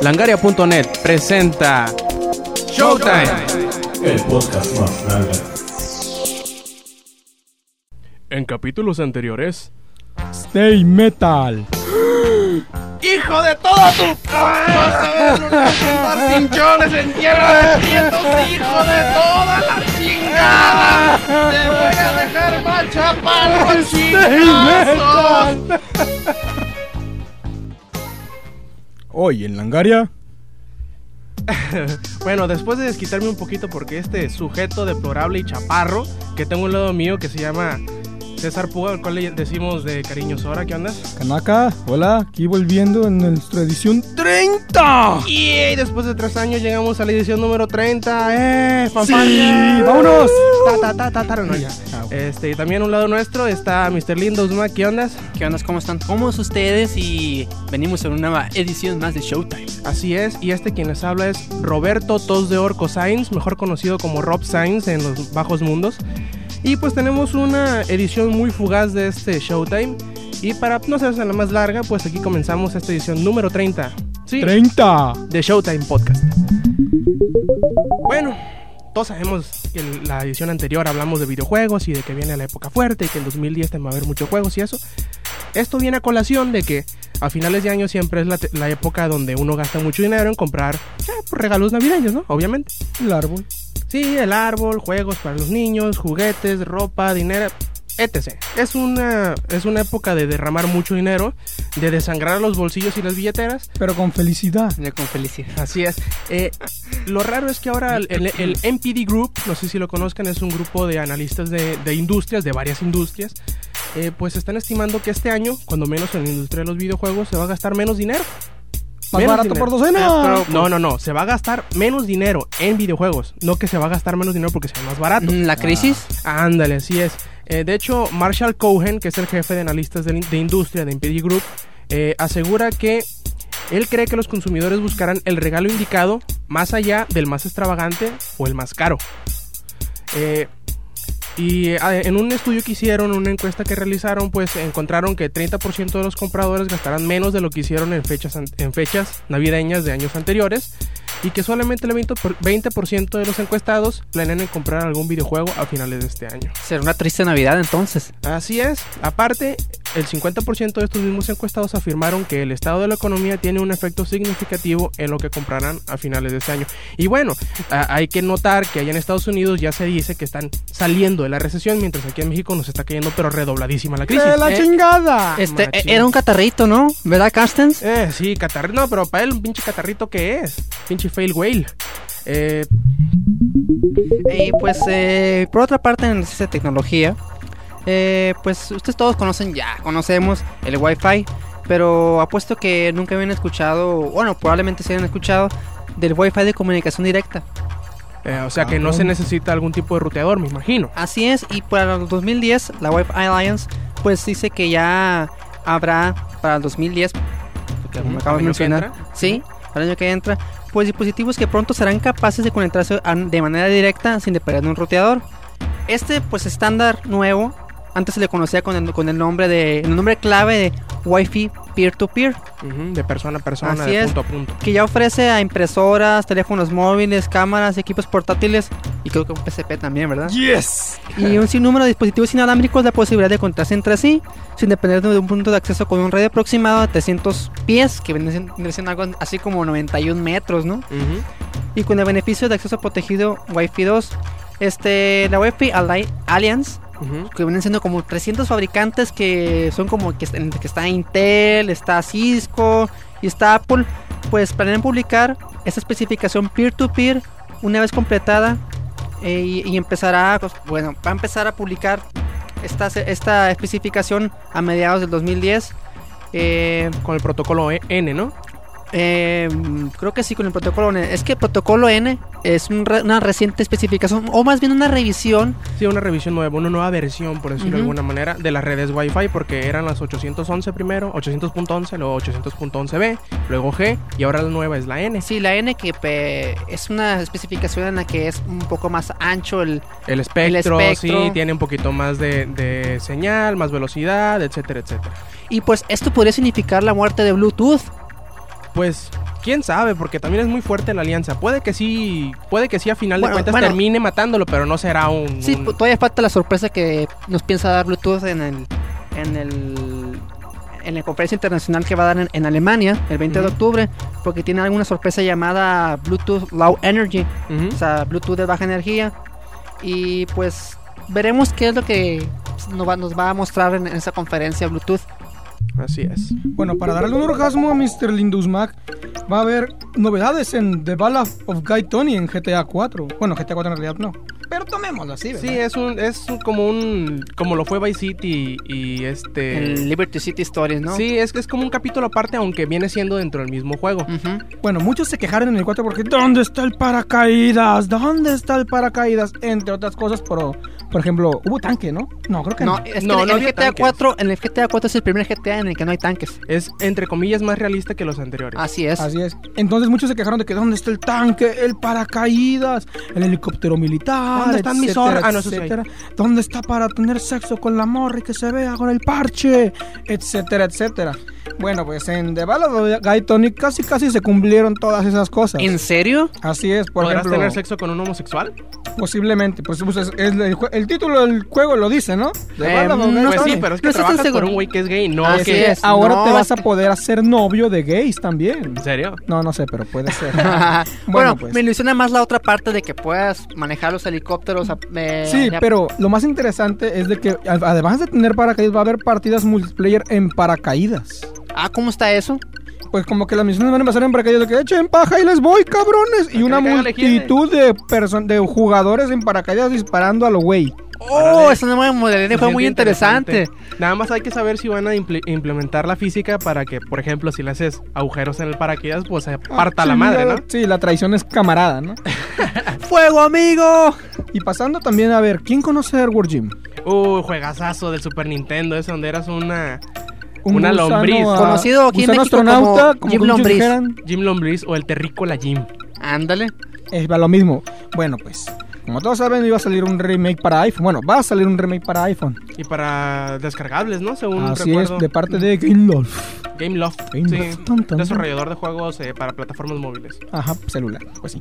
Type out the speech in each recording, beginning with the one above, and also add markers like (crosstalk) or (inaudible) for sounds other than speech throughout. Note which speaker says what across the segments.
Speaker 1: Langaria.net presenta Showtime.
Speaker 2: El podcast más grande.
Speaker 1: En capítulos anteriores.
Speaker 3: Stay Metal.
Speaker 1: ¡Hijo de toda tu! ¡Vas a ver unos en tierra de vientos, hijo de toda la chingada! ¡Te voy a dejar mal chaparro, chingazos!
Speaker 3: Hoy en Langaria. (laughs)
Speaker 1: Bueno, después de desquitarme un poquito porque este sujeto deplorable y chaparro que tengo un lado mío que se llama César Puga, al cual le decimos de cariño Sora, ¿qué onda?
Speaker 3: Kanaka, hola, aquí volviendo en nuestra edición 30.
Speaker 1: Y después de tres años llegamos a la edición número 30. ¡Eh!
Speaker 3: Sí, vámonos.
Speaker 1: Ta, ta, ta, ta, ta, no, ya. Este, y también a un lado nuestro está Mr. Lindosma, ¿qué onda?
Speaker 4: ¿Qué onda? ¿Cómo están? ¿Cómo es ustedes? Y venimos a una nueva edición más de Showtime.
Speaker 1: Así es, y este quien les habla es Roberto Tos de Orco Sainz, mejor conocido como Rob Sainz en los bajos mundos. Y pues tenemos una edición muy fugaz de este Showtime. Y para no hacerse la más larga, pues aquí comenzamos esta edición número 30. Sí,
Speaker 3: 30.
Speaker 1: de Showtime Podcast. Bueno, todos sabemos que en la edición anterior hablamos de videojuegos y de que viene la época fuerte y que en 2010 va a haber muchos juegos y eso. Esto viene a colación de que a finales de año siempre es la, época donde uno gasta mucho dinero en comprar eh, pues, regalos navideños, ¿no? Obviamente.
Speaker 3: El árbol.
Speaker 1: Sí, el árbol, juegos para los niños, juguetes, ropa, dinero, etc. Es una, es una época de derramar mucho dinero, de desangrar los bolsillos y las billeteras
Speaker 3: Pero con felicidad.
Speaker 4: Ya con felicidad.
Speaker 1: Así es. Eh, lo raro es que ahora el, el- el MPD Group, no sé si lo conozcan, es un grupo de analistas de, de industrias, de varias industrias, eh, pues están estimando que este año, cuando menos en la industria de los videojuegos, se va a gastar menos dinero.
Speaker 3: Más
Speaker 1: Menos
Speaker 3: barato
Speaker 1: dinero.
Speaker 3: por docena.
Speaker 4: Ah,
Speaker 1: No, no, no, se va a gastar menos dinero en videojuegos, no que se va a gastar menos dinero porque sea más barato.
Speaker 4: ¿La crisis?
Speaker 1: Ándale, así es. Eh, de hecho, Marshall Cohen, que es el jefe de analistas de, industria de MPD Group, eh, asegura que él cree que los consumidores buscarán el regalo indicado más allá del más extravagante o el más caro. Eh, y eh, en un estudio que hicieron, una encuesta que realizaron, pues encontraron que 30% de los compradores gastarán menos de lo que hicieron en fechas, en fechas navideñas de años anteriores y que solamente el 20%, por- 20% de los encuestados planean en comprar algún videojuego a finales de este año.
Speaker 4: Será una triste Navidad entonces.
Speaker 1: Así es. Aparte, el 50% de estos mismos encuestados afirmaron que el estado de la economía tiene un efecto significativo en lo que comprarán a finales de este año. Y bueno, hay que notar que allá en Estados Unidos ya se dice que están saliendo de la recesión, mientras aquí en México nos está cayendo pero redobladísima la crisis.
Speaker 3: ¡De la
Speaker 4: Eh,
Speaker 3: chingada!
Speaker 4: Este,
Speaker 1: machín.
Speaker 4: eh, era un catarrito, ¿no? ¿Verdad, Carstens?
Speaker 1: Eh, sí, catarrito. No, pero para él un pinche catarrito que es. Pinche fail whale. Eh,
Speaker 4: Y pues, eh, por otra parte, en esta tecnología, eh, pues ustedes todos conocen ya, conocemos el Wi-Fi, pero apuesto que nunca habían escuchado, bueno, probablemente se hayan escuchado del Wi-Fi de comunicación directa.
Speaker 1: eh, o sea que no se necesita algún tipo de ruteador, me imagino.
Speaker 4: Así es, y para el 2010, la Wi-Fi Alliance, pues dice que ya habrá para el 2010, porque
Speaker 1: Ujú,
Speaker 4: como
Speaker 1: para
Speaker 4: acabo de
Speaker 1: que
Speaker 4: mencionar, sí, para el año que entra, pues dispositivos que pronto serán capaces de conectarse de manera directa sin depender de un roteador. Este, pues estándar nuevo, antes se le conocía con el, con el nombre de, el nombre clave de Wi-Fi peer-to-peer.
Speaker 1: De persona a persona,
Speaker 4: Así
Speaker 1: de
Speaker 4: es.
Speaker 1: punto a punto.
Speaker 4: que ya ofrece a impresoras, teléfonos móviles, cámaras, equipos portátiles y creo que un PCP también, ¿verdad?
Speaker 3: Yes.
Speaker 4: Y un sinnúmero de dispositivos inalámbricos la posibilidad de conectarse entre sí sin depender de un punto de acceso con un radio aproximado de 300 pies, que viene siendo, algo así como 91 metros, ¿no?
Speaker 1: Ujú.
Speaker 4: Y con el beneficio de acceso protegido Wi-Fi 2. Este, la Wi-Fi Alli- Que vienen siendo como 300 fabricantes que son como que, que está Intel, está Cisco y está Apple, pues planean publicar esta especificación peer-to-peer una vez completada eh, y, y empezará, pues, bueno, va a empezar a publicar esta, esta especificación a mediados del 2010. Eh,
Speaker 1: Con el protocolo E- N, ¿no?
Speaker 4: Eh, creo que sí, con el protocolo N. Es que el protocolo N es un re- una reciente especificación, o más bien una revisión.
Speaker 1: Sí, una revisión nueva, una nueva versión, por decirlo de alguna manera, de las redes Wi-Fi, porque eran las 811 primero, 800.11, luego 800.11b, luego G, y ahora la nueva es la N.
Speaker 4: Sí, la N que es una especificación en la que es un poco más ancho el...
Speaker 1: El espectro,
Speaker 4: espectro.
Speaker 1: sí, tiene un poquito más de, de señal, más velocidad, etcétera, etcétera.
Speaker 4: Y pues esto podría significar la muerte de Bluetooth.
Speaker 1: Pues quién sabe, porque también es muy fuerte la alianza. Puede que sí, puede que sí a final
Speaker 4: Bueno,
Speaker 1: de cuentas
Speaker 4: bueno.
Speaker 1: termine matándolo, pero no será un.
Speaker 4: Sí,
Speaker 1: un-
Speaker 4: todavía falta la sorpresa que nos piensa dar Bluetooth en el en el en la conferencia internacional que va a dar en, en Alemania el 20 de octubre, porque tiene alguna sorpresa llamada Bluetooth Low Energy, o sea, Bluetooth de baja energía. Y pues veremos qué es lo que nos va, nos va a mostrar en, en esa conferencia Bluetooth.
Speaker 1: Así es.
Speaker 3: Bueno, para darle un orgasmo a Mr. Lindus Mac, va a haber novedades en The Ballad of Guy Tony en GTA 4. Bueno, GTA 4 en realidad no. Pero tomémoslo así, ¿verdad?
Speaker 1: Sí, es un, es un- como un, como lo fue Vice City y este.
Speaker 4: El Liberty City Stories, ¿no?
Speaker 1: Sí, es que es como un capítulo aparte, aunque viene siendo dentro del mismo juego.
Speaker 3: Bueno, muchos se quejaron en el 4 porque ¿dónde está el paracaídas? ¿Dónde está el paracaídas? Entre otras cosas, pero, por ejemplo, hubo tanque, ¿no? No, creo que no.
Speaker 4: No, es que
Speaker 1: No,
Speaker 4: en
Speaker 1: no
Speaker 4: el GTA
Speaker 1: tanques.
Speaker 4: 4, en el GTA 4 es el primer GTA en el que no hay tanques.
Speaker 1: Es entre comillas más realista que los anteriores.
Speaker 4: Así es.
Speaker 3: Así es. Entonces muchos se quejaron de que ¿dónde está el tanque, el paracaídas, el helicóptero militar?
Speaker 1: ¿Dónde están mis hay.
Speaker 3: etcétera? ¿Dónde está para tener sexo con la morra y que se vea con el parche? Etcétera, etcétera. Bueno, pues en The Ballad of Guy Tony casi casi se cumplieron todas esas cosas.
Speaker 4: ¿En serio?
Speaker 3: Así es, por
Speaker 1: ¿Podrás
Speaker 3: ejemplo,
Speaker 1: tener sexo con un homosexual?
Speaker 3: Posiblemente. Pues, pues, es- es el, título del juego lo dice, ¿no?
Speaker 4: Eh,
Speaker 3: Guy
Speaker 4: no
Speaker 1: Pues sí, pero es que
Speaker 4: No
Speaker 1: trabajas
Speaker 4: seguro.
Speaker 1: un güey que es gay, no
Speaker 4: Así
Speaker 1: que...
Speaker 4: es.
Speaker 3: Ahora
Speaker 4: No,
Speaker 3: te vas a poder hacer novio de gays también.
Speaker 1: ¿En serio?
Speaker 3: No, no sé, pero puede ser. (laughs)
Speaker 4: bueno,
Speaker 3: Bueno, pues.
Speaker 4: me ilusiona más la otra parte de que puedas manejar los helicópteros. a- eh,
Speaker 3: Sí, pero lo más interesante es de que además de tener paracaídas va a haber partidas multiplayer en paracaídas.
Speaker 4: Ah, ¿cómo está eso?
Speaker 3: Pues como que las misiones van a empezar en paracaídas de que echen paja y les voy, cabrones. Y una
Speaker 1: la
Speaker 3: multitud de de jugadores en paracaídas disparando a lo güey.
Speaker 4: Oh, esa nueva modalidad fue muy interesante.
Speaker 1: Nada más hay que saber si van a imple- implementar la física para que, por ejemplo, si le haces agujeros en el paracaídas, pues se parta
Speaker 3: Ah,
Speaker 1: la
Speaker 3: sí,
Speaker 1: madre, ¿no?
Speaker 3: Sí, la traición es camarada, ¿no? (laughs)
Speaker 4: ¡Fuego, amigo!
Speaker 3: y pasando también a ver, ¿quién conoce Airward Gym?
Speaker 1: Uh, juegazazo del Super Nintendo, ese donde eras una
Speaker 3: Un
Speaker 1: Una
Speaker 3: gusano,
Speaker 1: lombriz.
Speaker 3: ah,
Speaker 4: Conocido aquí en México
Speaker 3: astronauta,
Speaker 4: como
Speaker 3: como,
Speaker 4: Jim Lombriz.
Speaker 1: Jim Lombriz o el Terrícola Jim.
Speaker 4: Ándale.
Speaker 3: Es va lo mismo. Bueno, pues, como todos saben, iba a salir un remake para iPhone. Bueno, va a salir un remake para iPhone.
Speaker 1: Y para descargables, ¿no? Según
Speaker 3: Así
Speaker 1: recuerdo.
Speaker 3: es, de parte de Gameloft.
Speaker 1: Gameloft.
Speaker 3: Gameloft.
Speaker 1: Sí,
Speaker 3: Tan, tan,
Speaker 1: desarrollador de juegos eh, para plataformas móviles.
Speaker 3: Ajá, celular, pues sí.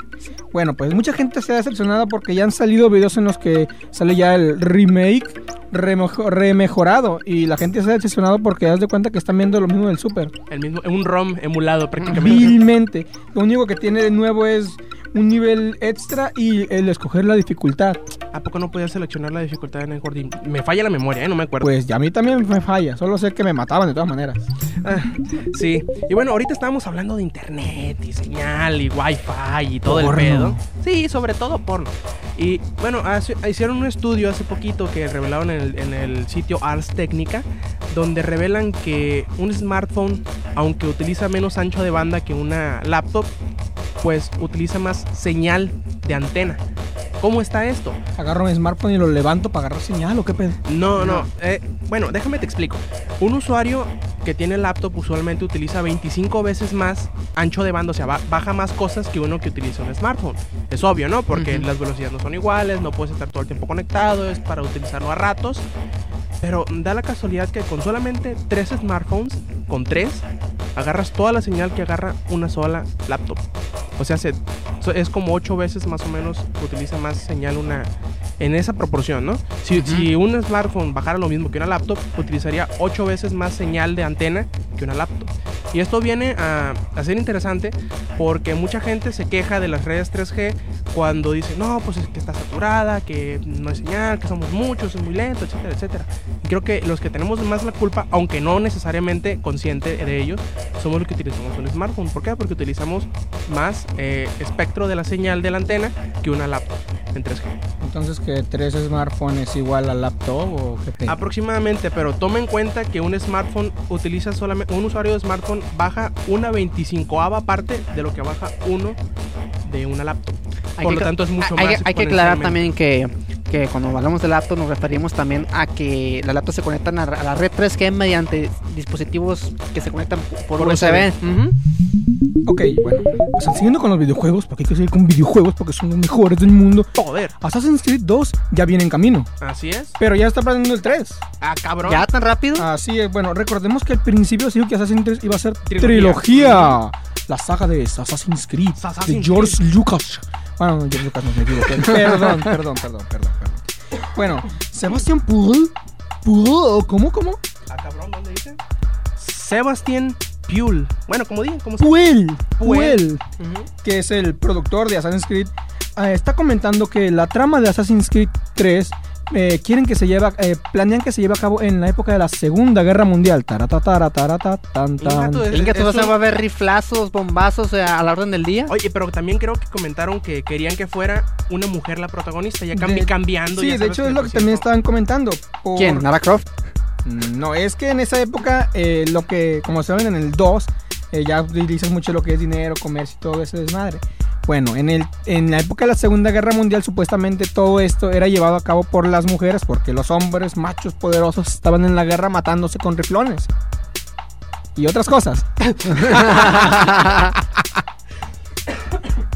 Speaker 3: Bueno, pues mucha gente se ha decepcionado porque ya han salido videos en los que sale ya el remake remejo- remejorado. Y la gente se ha decepcionado porque haz de cuenta que están viendo lo mismo del Super.
Speaker 1: El mismo, un ROM emulado prácticamente.
Speaker 3: Vilmente. Lo único que tiene de nuevo es un nivel extra y el escoger la dificultad.
Speaker 1: ¿A poco no podía seleccionar la dificultad en el Gordon? Me falla la memoria, ¿eh? No me acuerdo.
Speaker 3: Pues ya a mí también me falla, solo sé que me mataban de todas maneras.
Speaker 1: Ah, sí. Y bueno, ahorita estábamos hablando de internet y señal y wifi y todo
Speaker 3: Porno.
Speaker 1: el pedo. Sí, sobre todo porno. Y bueno, hace- hicieron un estudio hace poquito que revelaron en el, en el sitio Ars Technica, donde revelan que un smartphone, aunque utiliza menos ancho de banda que una laptop, pues utiliza más señal de antena. ¿Cómo está esto?
Speaker 3: Agarro mi smartphone y lo levanto para agarrar señal o qué pedo.
Speaker 1: No, no. eh, bueno, déjame te explico. Un usuario que tiene laptop usualmente utiliza 25 veces más ancho de banda, o sea, ba- baja más cosas que uno que utiliza un smartphone. Es obvio, ¿no? Porque las velocidades no son iguales, no puedes estar todo el tiempo conectado, es para utilizarlo a ratos. Pero da la casualidad que con solamente tres smartphones, con tres, agarras toda la señal que agarra una sola laptop. O sea, se- es como ocho veces más o menos utiliza más señal una en esa proporción, ¿no? Si un smartphone bajara lo mismo que una laptop, utilizaría ocho veces más señal de antena que una laptop. Y esto viene a, a ser interesante porque mucha gente se queja de las redes 3G cuando dice, no, pues es que está saturada, que no hay señal, que somos muchos, es muy lento, etcétera, etcétera. Creo que los que tenemos más la culpa, aunque no necesariamente consciente de ello, somos los que utilizamos un smartphone. ¿Por qué? Porque utilizamos más eh, espectro de la señal de la antena que una laptop en 3G.
Speaker 3: Entonces que tres smartphones igual a laptop o qué pedo.
Speaker 1: Aproximadamente, pero toma en cuenta que un smartphone utiliza solamente, un usuario de smartphone baja una 25ava parte de lo que baja uno de una laptop. Por lo
Speaker 4: que-
Speaker 1: tanto, es mucho
Speaker 4: hay,
Speaker 1: más
Speaker 4: Hay que aclarar también que, que cuando hablamos de laptop nos referimos también a que las laptops se conectan a, a la red 3G mediante dispositivos que se conectan por,
Speaker 1: Por
Speaker 4: USB.
Speaker 3: Ok, bueno. Pues siguiendo con los videojuegos, porque hay que seguir con videojuegos porque son los mejores del mundo.
Speaker 1: Joder,
Speaker 3: Assassin's Creed 2 ya viene en camino,
Speaker 1: así es.
Speaker 3: pero ya está planeando el 3.
Speaker 1: Ah, cabrón.
Speaker 4: ¿Ya tan rápido?
Speaker 3: Así es, bueno, recordemos que al principio se dijo que Assassin's Creed iba a ser
Speaker 1: Trilogía.
Speaker 3: trilogía. la saga de Assassin's Creed de George Lucas. Bueno, no, George Lucas no me equivoqué. Perdón, perdón, perdón, perdón, perdón. Bueno, Sebastián Puel, Puel, ¿cómo, cómo?
Speaker 1: Ah, cabrón, ¿dónde dice? Sebastián Puel. Bueno, como digan, como se
Speaker 3: Puel,
Speaker 1: Puel.
Speaker 3: Puel, que es el productor de Assassin's Creed, ah, está comentando que la trama de Assassin's Creed 3 eh, quieren que se lleve, eh, planean que se lleve a cabo en la época de la Segunda Guerra Mundial. Taratara, tarata, tan,
Speaker 1: Inga,
Speaker 3: tan.
Speaker 4: Venga, tú vas a ver riflazos, bombazos eh, a la orden del día.
Speaker 1: Oye, pero también creo que comentaron que querían que fuera una mujer la protagonista, ya cambi-
Speaker 3: De-
Speaker 1: cambiando.
Speaker 3: Sí,
Speaker 1: ya
Speaker 3: de hecho es lo que también estaban comentando. por-
Speaker 4: ¿Quién? ¿Lara Croft?
Speaker 3: No, es que en esa época, eh, lo que, como saben en el 2, eh, ya utilizan mucho lo que es dinero, comercio y todo ese desmadre. Bueno, en, el, en la época de la Segunda Guerra Mundial, supuestamente todo esto era llevado a cabo por las mujeres, porque los hombres machos poderosos estaban en la guerra matándose con riflones. Y otras cosas. (laughs)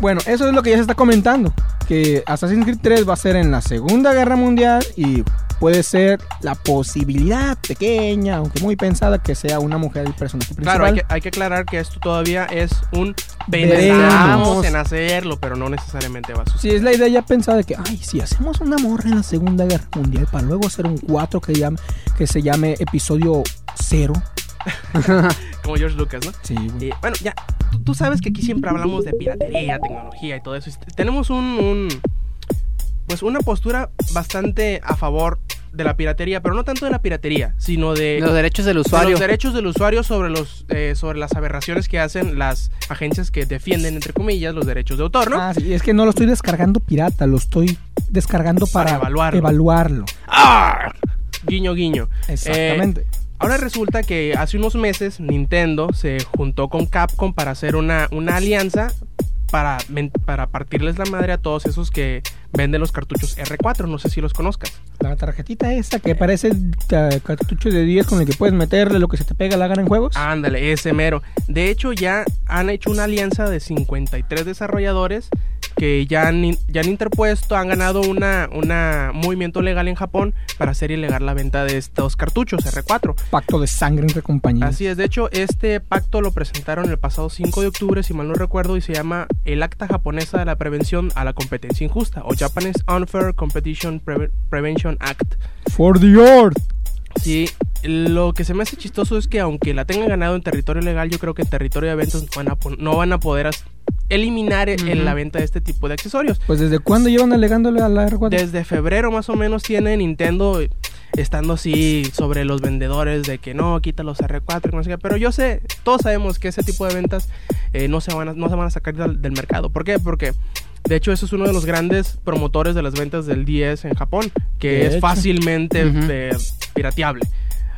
Speaker 3: Bueno, eso es lo que ya se está comentando. Que Assassin's Creed 3 va a ser en la Segunda Guerra Mundial y puede ser la posibilidad pequeña, aunque muy pensada, que sea una mujer el personaje principal.
Speaker 1: Claro, hay que, hay que aclarar que esto todavía es un pensamos en hacerlo, pero no necesariamente va a suceder.
Speaker 3: Sí, es la idea ya pensada de que, ay, si hacemos una morra en la Segunda Guerra Mundial para luego hacer un 4 que, llame, que se llame episodio 0. (laughs)
Speaker 1: Como George Lucas, ¿no?
Speaker 3: Sí, güey.
Speaker 1: Y, bueno, ya, tú, tú sabes que aquí siempre hablamos de piratería, tecnología y todo eso. Tenemos un, un- pues una postura bastante a favor de la piratería, pero no tanto de la piratería, sino de,
Speaker 4: Los derechos del
Speaker 1: de
Speaker 4: usuario.
Speaker 1: los derechos del usuario sobre los eh, sobre las aberraciones que hacen las agencias que defienden entre comillas los derechos de autor, ¿no?
Speaker 3: Ah, sí, es que no lo estoy descargando pirata, lo estoy descargando para,
Speaker 1: Para evaluarlo.
Speaker 3: evaluarlo.
Speaker 1: ¡Ah! Guiño, guiño.
Speaker 3: Exactamente.
Speaker 1: Eh, ahora resulta que hace unos meses Nintendo se juntó con Capcom para hacer una, una alianza para, para partirles la madre a todos esos que venden los cartuchos R4. No sé si los conozcas.
Speaker 3: La tarjetita esa que parece eh, cartucho de 10 con el que puedes meterle lo que se te pega la gana en juegos.
Speaker 1: Ándale, ese mero. De hecho, ya han hecho una alianza de 53 desarrolladores que ya han, ya han interpuesto, han ganado una, una movimiento legal en Japón para hacer ilegal la venta de estos cartuchos R4.
Speaker 3: Pacto de sangre entre compañías.
Speaker 1: Así es, de hecho, este pacto lo presentaron el pasado 5 de octubre, si mal no recuerdo, y se llama el Acta Japonesa de la Prevención a la Competencia Injusta, o Japanese Unfair Competition Preve- Prevention Act.
Speaker 3: For the earth.
Speaker 1: Sí, lo que se me hace chistoso es que aunque la tengan ganado en territorio legal, yo creo que en territorio de eventos van a no van a poder eliminar el-
Speaker 4: Ujú.
Speaker 1: la venta de este tipo de accesorios.
Speaker 3: Pues desde cuándo llevan alegándole a la R4?
Speaker 1: Desde febrero más o menos tiene Nintendo estando así sobre los vendedores de que no, quita los R4, que no sé qué. Pero yo sé, todos sabemos que ese tipo de ventas eh, no, se van a, no se van a sacar del, del mercado. ¿Por qué? Porque de hecho eso es uno de los grandes promotores de las ventas del 10 en Japón, que
Speaker 3: De
Speaker 1: es
Speaker 3: hecho.
Speaker 1: fácilmente eh, pirateable.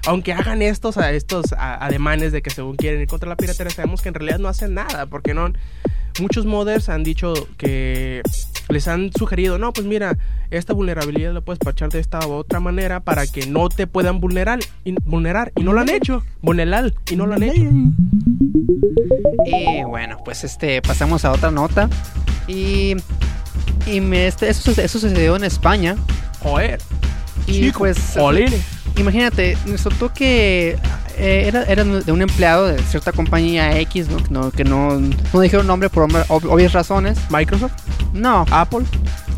Speaker 1: Aunque hagan estos, a estos a- ademanes de que según quieren ir contra la piratería, sabemos que en realidad no hacen nada, porque no muchos modders han dicho que les han sugerido, no, pues mira, esta vulnerabilidad la puedes parchar de esta u otra manera para que no te puedan vulnerar y, vulnerar y no lo han hecho, vulnerar y no lo han hecho.
Speaker 4: Y bueno, pues este, pasamos a otra nota. Y, y me, este, eso, suce- eso sucedió en España.
Speaker 1: Joder,
Speaker 4: Y
Speaker 1: chico,
Speaker 4: pues,
Speaker 1: olile.
Speaker 4: imagínate, me soltó que eh, era, era de un empleado de cierta compañía X, ¿no? Que no, que no, no dijeron nombre por ob- ob- obvias razones.
Speaker 1: Microsoft,
Speaker 4: No,
Speaker 1: Apple,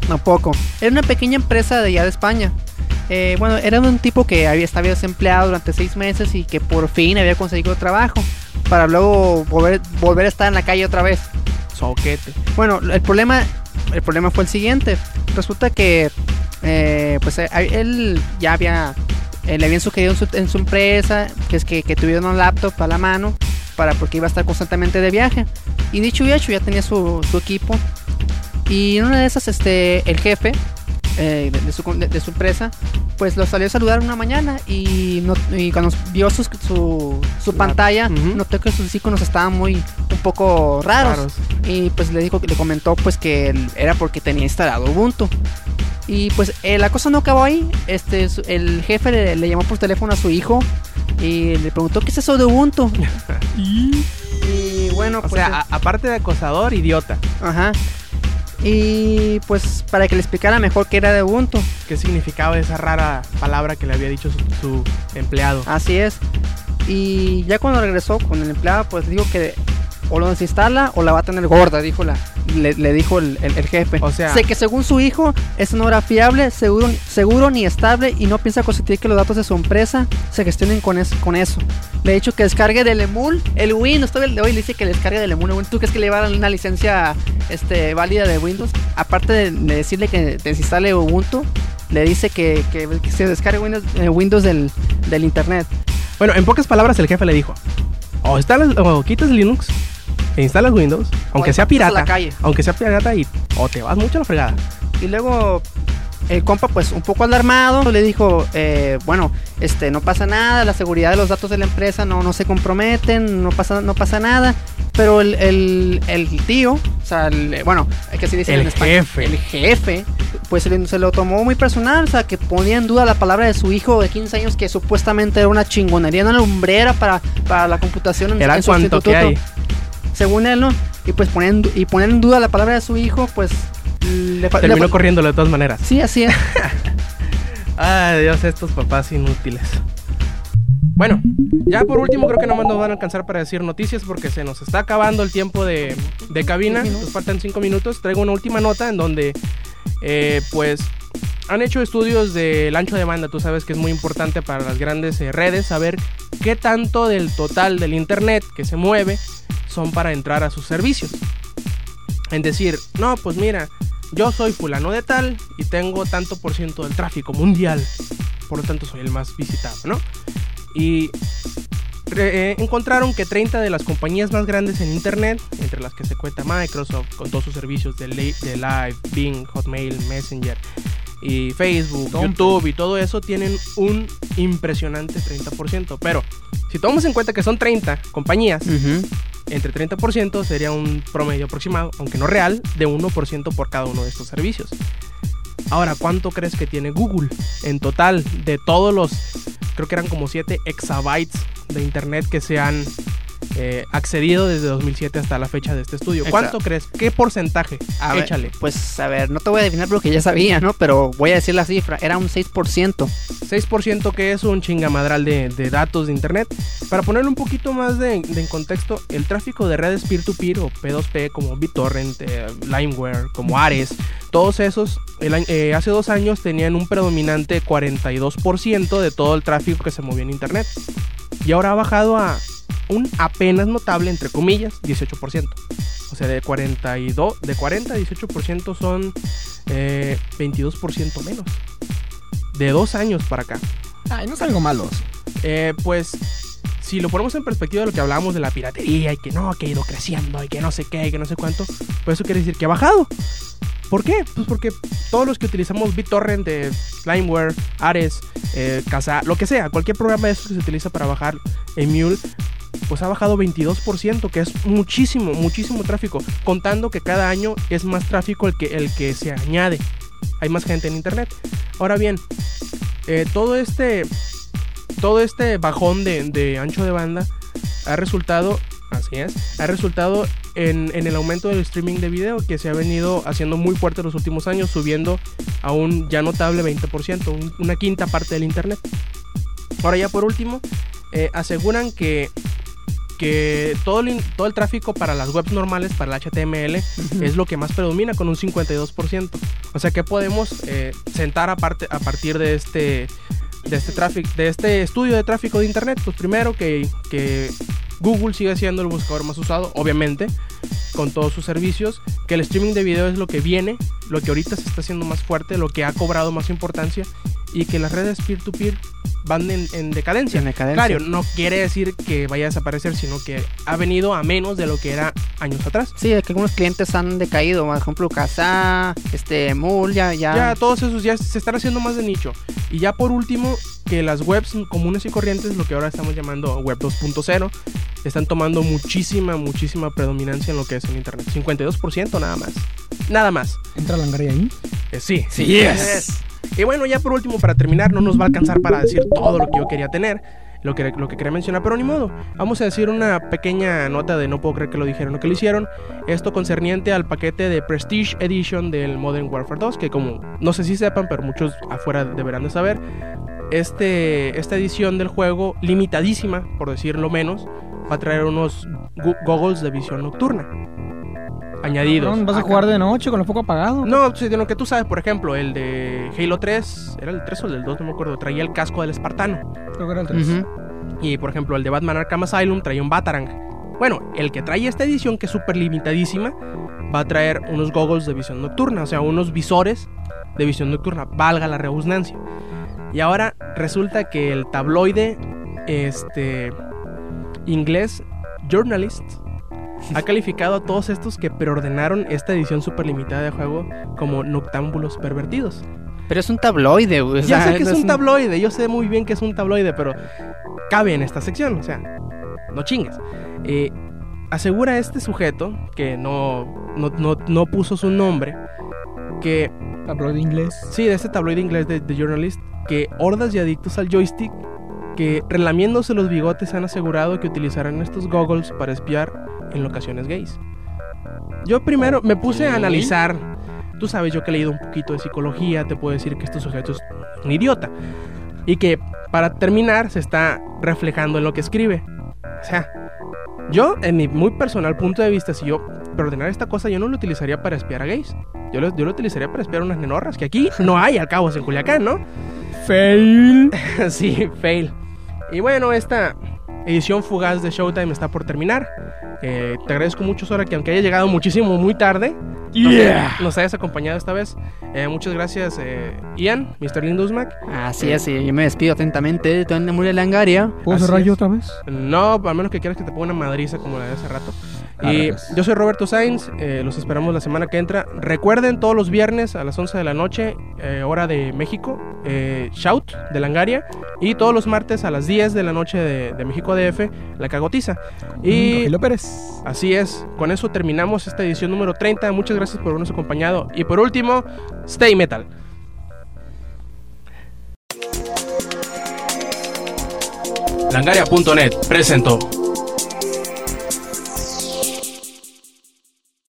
Speaker 4: tampoco. Era una pequeña empresa de allá de España. Eh, bueno, era un tipo que había estaba desempleado durante seis meses y que por fin había conseguido trabajo para luego volver, volver a estar en la calle otra vez.
Speaker 1: soquete.
Speaker 4: Bueno, el problema, el problema fue el siguiente. Resulta que, eh, pues, él ya había, eh, le habían sugerido en su, empresa que es que, que tuviera un laptop a la mano para porque iba a estar constantemente de viaje. Y dicho y ya tenía su, su equipo. Y en una de esas, este, el jefe eh, de, su, de su empresa, pues lo salió a saludar una mañana y, no- y cuando vio su, su
Speaker 1: La-
Speaker 4: pantalla,
Speaker 1: Ujú.
Speaker 4: notó que sus iconos estaban muy un poco raros.
Speaker 1: Raros.
Speaker 4: Y pues le dijo que le comentó pues que era porque tenía instalado Ubuntu. Y pues eh, la cosa no acabó ahí. Este su- el jefe le, le llamó por teléfono a su hijo y le preguntó qué es eso de Ubuntu. (laughs) y bueno,
Speaker 1: O
Speaker 4: pues
Speaker 1: sea, a- aparte de acosador, idiota.
Speaker 4: ajá. Y pues para que le explicara mejor qué era de Ubuntu.
Speaker 1: ¿Qué significaba esa rara palabra que le había dicho su, su empleado?
Speaker 4: Así es. Y ya cuando regresó con el empleado, pues digo que o lo desinstala o la va a tener gorda, dijo la, le, le dijo el, el- el jefe.
Speaker 1: O sea-
Speaker 4: sé que según su hijo, esto no era fiable, seguro, seguro ni estable y no piensa consentir que los datos de su empresa se gestionen con eso. Con eso. Le he dicho que descargue del emul, el Windows, todavía el de hoy le dice que descargue del emul. ¿Tú crees que le va a dar una licencia este, válida de Windows? Aparte de, de decirle que desinstale Ubuntu, le dice que, que- que se descargue Windows, eh, Windows del, del internet.
Speaker 1: Bueno, en pocas palabras el jefe le dijo, o, instalas, o quitas Linux e instalas Windows, aunque sea pirata,
Speaker 4: la calle.
Speaker 1: aunque sea pirata y o te vas mucho a la fregada.
Speaker 4: Y luego el compa, pues un poco alarmado, le dijo, eh, bueno, este, no pasa nada, la seguridad de los datos de la empresa no, no se comprometen, no pasa, no pasa nada. Pero el, el, el tío, o sea, el- bueno, hay que así
Speaker 1: El
Speaker 4: en
Speaker 1: jefe.
Speaker 4: el jefe, pues se, lo tomó muy personal, o sea, que ponía en duda la palabra de su hijo de 15 años que supuestamente era una chingonería, una lumbrera para, para la computación en,
Speaker 1: Era
Speaker 4: en su
Speaker 1: cuanto que hay.
Speaker 4: Según él, ¿no? Y pues poner en, du- y poner en duda la palabra de su hijo, pues le,
Speaker 1: Terminó corriéndolo de todas maneras.
Speaker 4: Sí, así es. (laughs)
Speaker 1: Ay, Dios, estos papás inútiles. Bueno, ya por último creo que no nos van a alcanzar para decir noticias porque se nos está acabando el tiempo de, de cabina. Nos faltan cinco minutos. Traigo una última nota en donde, eh, pues, han hecho estudios del ancho de banda. Tú sabes que es muy importante para las grandes eh, redes saber qué tanto del total del internet que se mueve son para entrar a sus servicios. En decir, no, pues mira, yo soy fulano de tal y tengo tanto por ciento del tráfico mundial. Por lo tanto, soy el más visitado, ¿no? Y eh, encontraron que 30 de las compañías más grandes en Internet, entre las que se cuenta Microsoft con todos sus servicios de, de Live, Bing, Hotmail, Messenger y Facebook. YouTube y todo eso, tienen un impresionante 30%. Pero si tomamos en cuenta que son 30 compañías, entre 30% sería un promedio aproximado, aunque no real, de 1% por cada uno de estos servicios. Ahora, ¿cuánto crees que tiene Google en total de todos los, creo que eran como 7 exabytes de internet que se han eh, accedido desde 2007 hasta la fecha de este estudio? ¿Cuánto crees? ¿Qué porcentaje?
Speaker 4: A ver,
Speaker 1: Échale.
Speaker 4: pues a ver, no te voy a adivinar lo que ya sabía, ¿no? Pero voy a decir la cifra, era un 6%.
Speaker 1: 6% que es un chingamadral de, de datos de internet. Para ponerle un poquito más de, de en contexto, el tráfico de redes peer-to-peer o P2P como BitTorrent, eh, Limeware, como Ares, todos esos el eh, hace dos años tenían un predominante 42% de todo el tráfico que se movía en internet. Y ahora ha bajado a un apenas notable, entre comillas, 18%. O sea, de 42, de 40 a 18% son eh, 22% menos. De dos años para acá.
Speaker 3: Ay, no es algo malo.
Speaker 1: Eh, pues si lo ponemos en perspectiva de lo que hablábamos de la piratería y que no, que ha ido creciendo y que no sé qué y que no sé cuánto, pues eso quiere decir que ha bajado. ¿Por qué? Pues porque todos los que utilizamos BitTorrent, eh, Limeware, Ares, eh, Kazaa, lo que sea, cualquier programa de esos que se utiliza para bajar Emule, pues ha bajado 22%, que es muchísimo, muchísimo tráfico, contando que cada año es más tráfico el que, el que se añade. Hay más gente en internet. Ahora bien, eh, todo este todo este bajón de, ancho de banda ha resultado, así es, ha resultado en, en el aumento del streaming de video que se ha venido haciendo muy fuerte en los últimos años, subiendo a un ya notable 20%, un- una quinta parte del internet. Ahora ya por último, eh, aseguran que, que todo, el, todo el tráfico para las webs normales, para el HTML, es lo que más predomina con un 52%. O sea que podemos eh, sentar aparte, a partir de este de este tráfico de este estudio de tráfico de internet, pues primero que, que Google sigue siendo el buscador más usado, obviamente, con todos sus servicios, que el streaming de video es lo que viene, lo que ahorita se está haciendo más fuerte, lo que ha cobrado más importancia y que las redes peer-to-peer van en, en decadencia.
Speaker 4: En decadencia.
Speaker 1: Claro, no quiere decir que vaya a desaparecer, sino que ha venido a menos de lo que era años atrás.
Speaker 4: Sí, de que algunos clientes han decaído, por ejemplo, Casa, este, Mul, ya, ya.
Speaker 1: Ya todos esos ya se están haciendo más de nicho. Y ya por último, que las webs comunes y corrientes, lo que ahora estamos llamando web 2.0, están tomando muchísima, muchísima predominancia en lo que es el internet. 52% nada más. Nada más.
Speaker 3: Entra Langaria ahí.
Speaker 1: Eh, sí, sí.
Speaker 4: Yes.
Speaker 1: Y bueno, ya por último, para terminar, no nos va a alcanzar para decir todo lo que yo quería tener, lo que, lo que quería mencionar, pero ni modo. Vamos a decir una pequeña nota de no puedo creer que lo dijeron o que lo hicieron. Esto concerniente al paquete de Prestige Edition del Modern Warfare 2, que como no sé si sepan, pero muchos afuera deberán de saber. Este, esta edición del juego, limitadísima, por decirlo menos, va a traer unos goggles de visión nocturna. Añadidos.
Speaker 3: Cabrón, ¿Vas a
Speaker 1: Ah,
Speaker 3: jugar de noche con el foco apagado?
Speaker 1: No, sí, de lo que tú sabes, por ejemplo, el de Halo 3, era el 3 o el del 2, no me acuerdo, traía el casco del espartano.
Speaker 3: Creo que era el 3.
Speaker 4: Ujú.
Speaker 1: Y por ejemplo, el de Batman Arkham Asylum traía un Batarang. Bueno, el que trae esta edición, que es súper limitadísima, va a traer unos goggles de visión nocturna, o sea, unos visores de visión nocturna, valga la redundancia. Y ahora resulta que el tabloide este inglés Journalist ha calificado a todos estos que preordenaron esta edición súper limitada de juego como noctámbulos pervertidos.
Speaker 4: Pero es un tabloide, güey.
Speaker 1: Ya sé que
Speaker 4: no
Speaker 1: es un tabloide, yo sé muy bien que es un tabloide, pero cabe en esta sección, o sea, no chingues. Eh, asegura este sujeto, que no, no, no, no puso su nombre, que
Speaker 3: Tabloide inglés.
Speaker 1: sí, de este tabloide inglés de, de Journalist, que hordas de adictos al joystick, que relamiéndose los bigotes han asegurado que utilizarán estos goggles para espiar en locaciones gays. Yo primero me puse a analizar, tú sabes, yo que he leído un poquito de psicología, te puedo decir que este sujeto es un idiota. Y que para terminar se está reflejando en lo que escribe. O sea, yo en mi muy personal punto de vista, si yo ordenar esta cosa, yo no lo utilizaría para espiar a gays. Yo lo, yo lo utilizaría para espiar a unas nenorras, que aquí no hay al cabo en Culiacán, ¿no?
Speaker 3: Fail. (laughs)
Speaker 1: sí, fail. Y bueno, esta edición fugaz de Showtime está por terminar. Eh, te agradezco mucho, Sora, que aunque haya llegado muchísimo muy tarde, nos-
Speaker 3: Yeah.
Speaker 1: nos, hayas acompañado esta vez. Eh, muchas gracias, eh, Ian, Mr. Lindusmac.
Speaker 4: Así es, y yo me despido atentamente de Tony Muri Langaria.
Speaker 3: ¿Puedo cerrar yo otra vez?
Speaker 1: No, a menos que quieras que te ponga una madriza como la de hace rato. Y
Speaker 3: gracias.
Speaker 1: yo soy Roberto Sainz, eh, los esperamos la semana que entra. Recuerden todos los viernes a las 11 de la noche, eh, hora de México, eh, Shout de Langaria. Y todos los martes a las 10 de la noche de, de México DF, La Cagotiza. Y
Speaker 3: Rogelio Pérez.
Speaker 1: así es, con eso terminamos esta edición número 30. Muchas gracias por habernos acompañado. Y por último, Stay Metal. Langaria.net presentó.